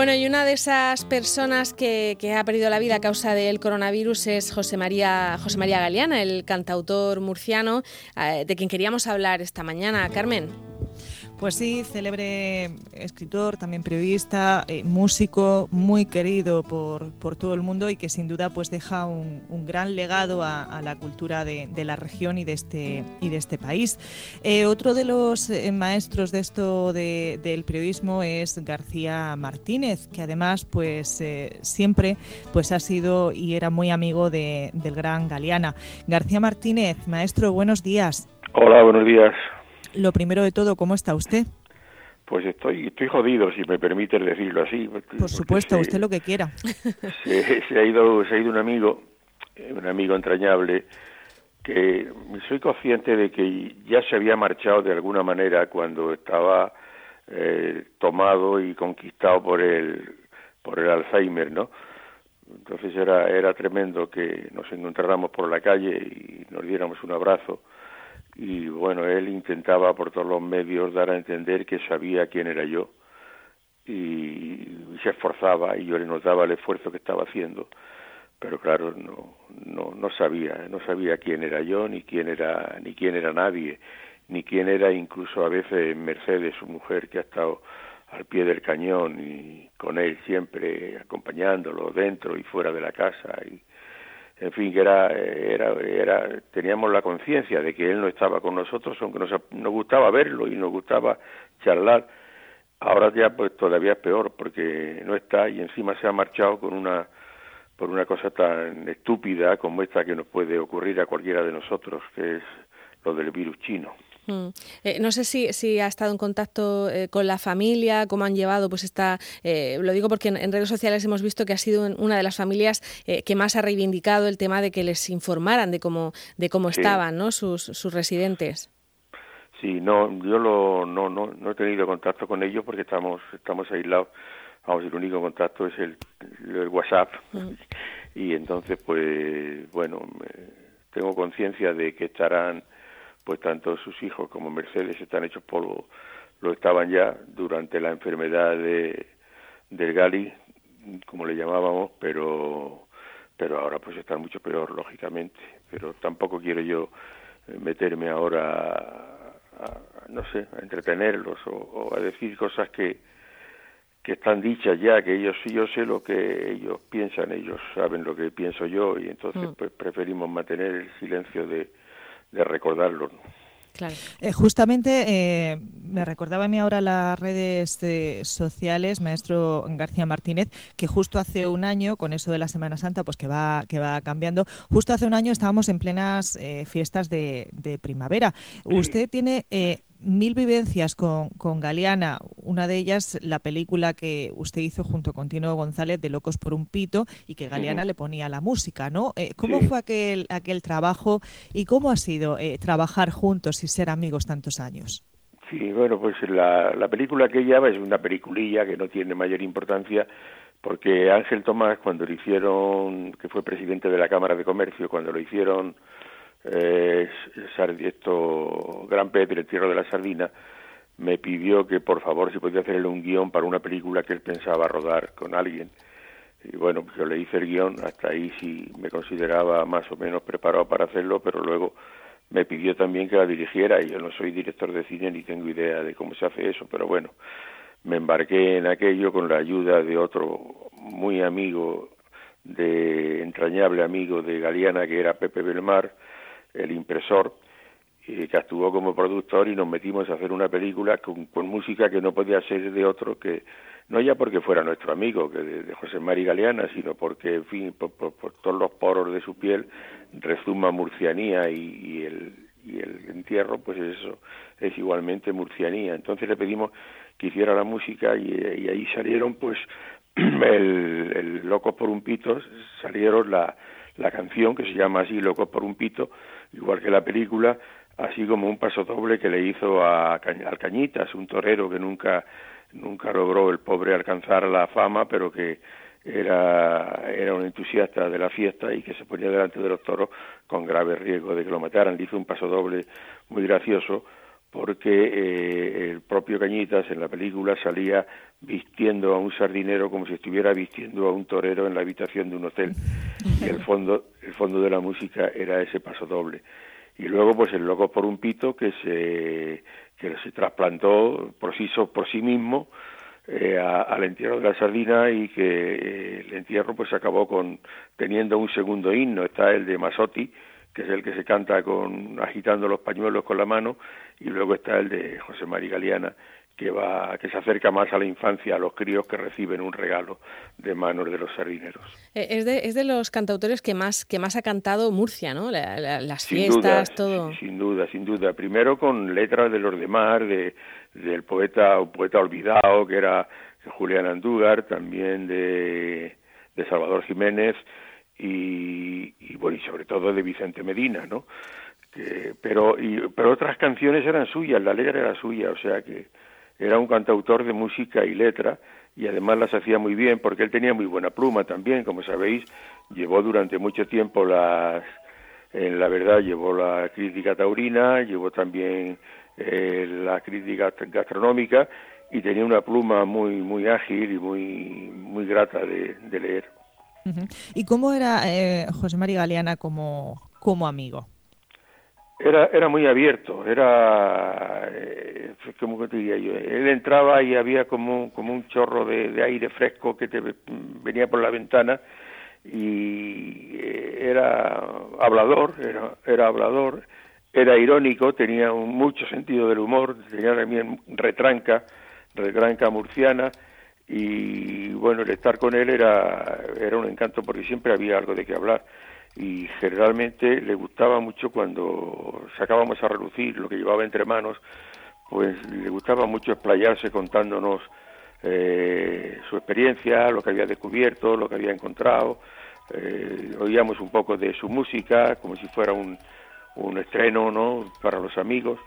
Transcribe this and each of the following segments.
Bueno, y una de esas personas que, ha perdido la vida a causa del coronavirus es José María, José María Galeana, el cantautor murciano, eh, de quien queríamos hablar esta mañana. Carmen. Pues sí, célebre escritor, también periodista, eh, músico, muy querido por, por, todo el mundo y que sin duda pues deja un, gran legado a, la cultura de, la región y de este, y de este país. Eh, otro de los eh, maestros de esto del periodismo es García Martínez, que además pues siempre pues ha sido y era muy amigo de, del gran Galeana. García Martínez, maestro, buenos días. Hola, buenos días. Lo primero de todo, ¿cómo está usted? Pues estoy, estoy jodido, si me permite decirlo así. Por supuesto, usted lo que quiera. Se, ha ido, se ha ido un amigo, un amigo entrañable, que soy consciente de que ya se había marchado de alguna manera cuando estaba eh, tomado y conquistado por el, por el Alzheimer, ¿no? Entonces era, era tremendo que nos encontráramos por la calle y nos diéramos un abrazo y bueno, él intentaba por todos los medios dar a entender que sabía quién era yo y, se esforzaba y yo le notaba el esfuerzo que estaba haciendo, pero claro, no, no, no sabía, no sabía quién era yo, ni quién era, ni quién era nadie, ni quién era incluso a veces Mercedes, su mujer, que ha estado al pie del cañón y con él siempre acompañándolo dentro y fuera de la casa y en fin, que era, era, era teníamos la conciencia de que él no estaba con nosotros, aunque nos, nos gustaba verlo y nos gustaba charlar. Ahora ya pues todavía es peor porque no está y encima se ha marchado con una por una cosa tan estúpida como esta que nos puede ocurrir a cualquiera de nosotros, que es lo del virus chino. Mm. Eh, no sé si, si ha estado en contacto eh, con la familia, cómo han llevado, pues esta, eh, lo digo porque en, redes sociales hemos visto que ha sido una de las familias que más ha reivindicado el tema de que les informaran de cómo, de cómo estaban ¿no? sus, sus residentes. Sí, no, yo lo, no, no, no he tenido contacto con ellos porque estamos, estamos aislados. Vamos, el único contacto es el, el WhatsApp. Mm. Y entonces, pues, bueno, tengo conciencia de que estarán pues tanto sus hijos como Mercedes están hechos polvo, lo estaban ya durante la enfermedad de, del Gali, como le llamábamos, pero pero ahora pues están mucho peor, lógicamente. Pero tampoco quiero yo eh, meterme ahora a, no sé, a entretenerlos o, a decir cosas que, que están dichas ya, que ellos sí yo sé lo que ellos piensan, ellos saben lo que pienso yo y entonces mm. pues preferimos mantener el silencio de, de recordarlo. Claro. Eh, justamente eh, me recordaba a mí ahora las redes eh, sociales, maestro García Martínez, que justo hace un año, con eso de la Semana Santa, pues que va, que va cambiando, justo hace un año estábamos en plenas fiestas de, de primavera. Usted tiene mil vivencias con, con Galeana, una de ellas la película que usted hizo junto con Tino González de Locos por un Pito y que Galeana le ponía la música, ¿no? Eh, ¿Cómo fue aquel, aquel trabajo y cómo ha sido eh, trabajar juntos y ser amigos tantos años? Sí, bueno, pues la, la película que ella es una peliculilla que no tiene mayor importancia porque Ángel Tomás, cuando lo hicieron, que fue presidente de la Cámara de Comercio, cuando lo hicieron eh, esto, Gran el Tierra de la Sardina, me pidió que por favor si podía hacerle un guion para una película que él pensaba rodar con alguien. Y bueno, yo le hice el guion, hasta ahí sí me consideraba más o menos preparado para hacerlo, pero luego me pidió también que la dirigiera y yo no soy director de cine ni tengo idea de cómo se hace eso, pero bueno, me embarqué en aquello con la ayuda de otro muy amigo, de entrañable amigo de Galeana que era Pepe Belmar, el impresor, que actuó como productor y nos metimos a hacer una película con, música que no podía ser de otro que, no ya porque fuera nuestro amigo, que de, José Mari Galeana, sino porque, en fin, por, todos los poros de su piel rezuma murcianía y, el, y el entierro, pues eso es igualmente murcianía. Entonces le pedimos que hiciera la música y, y ahí salieron, pues, el, el Loco por un Pito, salieron la, la canción que se llama así, Loco por un Pito, igual que la película, así como un paso doble que le hizo a, al Cañitas, un torero que nunca nunca logró el pobre alcanzar la fama, pero que era era un entusiasta de la fiesta y que se ponía delante de los toros con grave riesgo de que lo mataran. Le hizo un paso doble muy gracioso porque eh, el propio Cañitas en la película salía vistiendo a un sardinero como si estuviera vistiendo a un torero en la habitación de un hotel. Y el fondo el fondo de la música era ese paso doble. Y luego pues el loco por un pito que se que se trasplantó por sí por sí mismo eh, al entierro de la sardina y que eh, el entierro pues acabó con teniendo un segundo himno. Está el de Masotti que es el que se canta con agitando los pañuelos con la mano y luego está el de José María Galeana que va que se acerca más a la infancia a los críos que reciben un regalo de manos de los sardineros. Eh, es de, es de los cantautores que más que más ha cantado Murcia no las fiestas todo. sin, duda sin duda. Primero con letras de los demás de del poeta poeta olvidado que era Julián Andúgar también de de Salvador Jiménez y, y bueno y sobre todo de Vicente Medina no pero, y, pero otras canciones eran suyas, la letra era suya, o sea que era un cantautor de música y letra y además las hacía muy bien porque él tenía muy buena pluma también, como sabéis, llevó durante mucho tiempo las, en la verdad llevó la crítica taurina, llevó también eh, la crítica gastronómica y tenía una pluma muy muy ágil y muy muy grata de, leer. ¿Y cómo era eh, José María Galeana como, como amigo? Era, era muy abierto, era, eh, ¿cómo te diría yo? Él entraba y había como, como un chorro de, aire fresco que te venía por la ventana y eh, era hablador, era, era hablador, era irónico, tenía mucho sentido del humor, tenía también retranca, retranca murciana y bueno, el estar con él era, era un encanto porque siempre había algo de qué hablar y generalmente le gustaba mucho cuando sacábamos a relucir lo que llevaba entre manos, pues le gustaba mucho explayarse contándonos eh, su experiencia, lo que había descubierto, lo que había encontrado. Eh, oíamos un poco de su música como si fuera un, un estreno ¿no? para los amigos.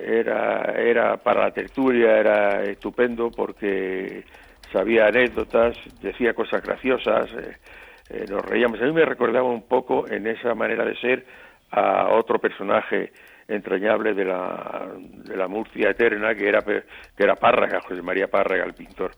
Era, era para la tertulia, era estupendo porque sabía anécdotas, decía cosas graciosas. Eh, eh, nos reíamos. A mí me recordaba un poco en esa manera de ser a otro personaje entrañable de la, de la Murcia eterna, que era, que era Párraga, José María Párraga, el pintor.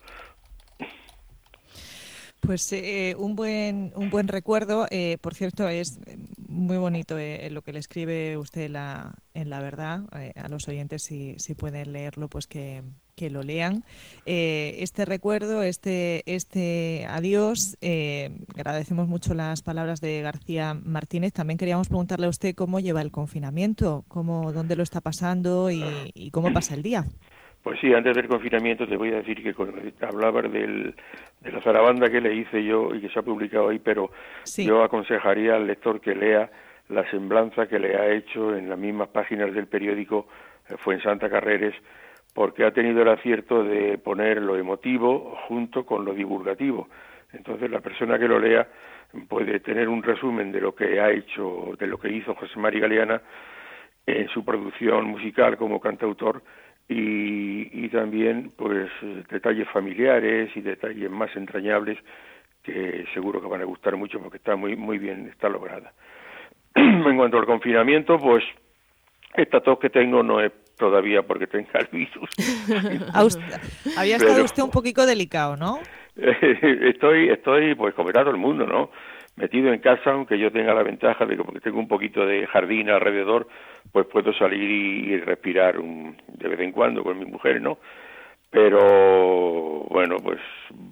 Pues eh, un buen un buen recuerdo. Eh, por cierto, es muy bonito lo que le escribe usted la, en la verdad a los oyentes si, si pueden leerlo, pues que, que lo lean. Eh, este recuerdo, este, este adiós, eh, agradecemos mucho las palabras de García Martínez. También queríamos preguntarle a usted cómo lleva el confinamiento, cómo, dónde lo está pasando y, cómo pasa el día. Pues sí, antes del confinamiento te voy a decir que hablaba del, de la zarabanda que le hice yo y que se ha publicado ahí, pero yo aconsejaría al lector que lea la semblanza que le ha hecho en las mismas páginas del periódico eh, Fue en Santa Carreres porque ha tenido el acierto de poner lo emotivo junto con lo divulgativo. Entonces la persona que lo lea puede tener un resumen de lo que ha hecho, de lo que hizo José María Galeana en su producción musical como cantautor y, también pues detalles familiares y detalles más entrañables que seguro que van a gustar mucho porque está muy muy bien está lograda. en cuanto al confinamiento, pues esta tos que tengo no es todavía porque tenga el virus. Había estado usted un poquito delicado, ¿no? estoy, estoy, pues como todo el mundo, ¿no? Metido en casa, aunque yo tenga la ventaja de que porque tengo un poquito de jardín alrededor, pues puedo salir y, respirar de vez en cuando con mi mujer, ¿no? Pero bueno, pues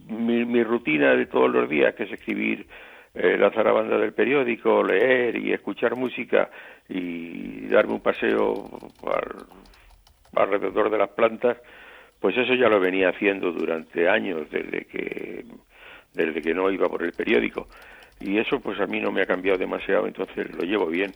mi, mi rutina de todos los días, que es escribir eh, la zarabanda del periódico, leer y escuchar música y darme un paseo alrededor de las plantas, pues eso ya lo venía haciendo durante años desde que desde que no iba por el periódico. Y eso pues a mí no me ha cambiado demasiado, entonces lo llevo bien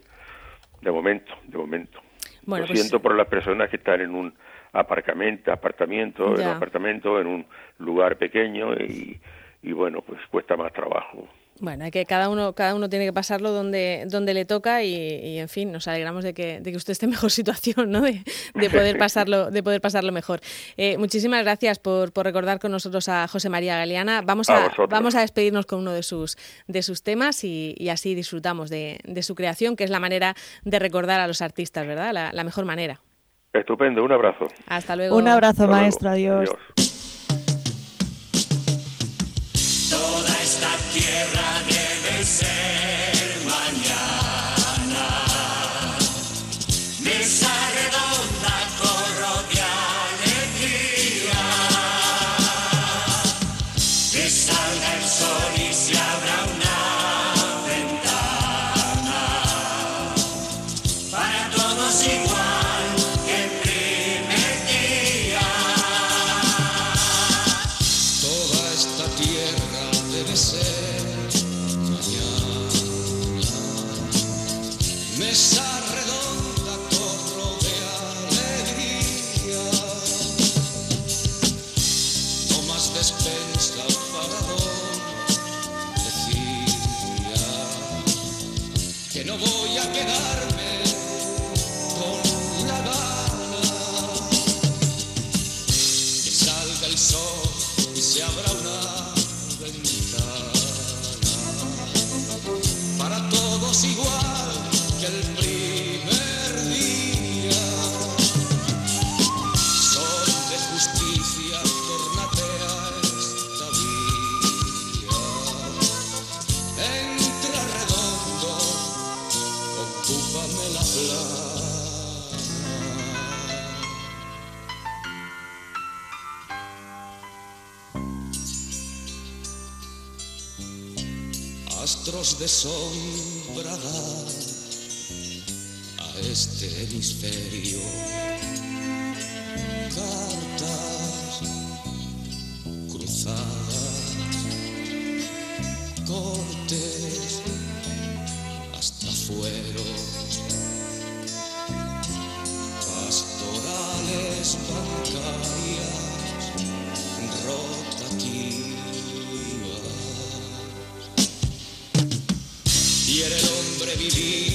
de momento, de momento. lo pues siento por las personas que están en un aparcamiento, apartamento, en un apartamento, en un lugar pequeño y, y bueno, pues cuesta más trabajo Bueno, que cada uno, cada uno tiene que pasarlo donde, donde le toca y, en fin, nos alegramos de que, de que usted esté en mejor situación, ¿no? De, poder pasarlo, de poder pasarlo mejor. Eh, muchísimas gracias por, por, recordar con nosotros a José María Galeana. Vamos a, vamos a despedirnos con uno de sus, de sus temas y, así disfrutamos de, su creación, que es la manera de recordar a los artistas, ¿verdad? La, mejor manera. Estupendo, un abrazo. Hasta luego. Un abrazo, maestro. Adiós. Astros de sombra a este hemisferio. Cartas cruzadas, cortes hasta fueros, pastorales bancarias, rotativas. Quiere el hombre vivir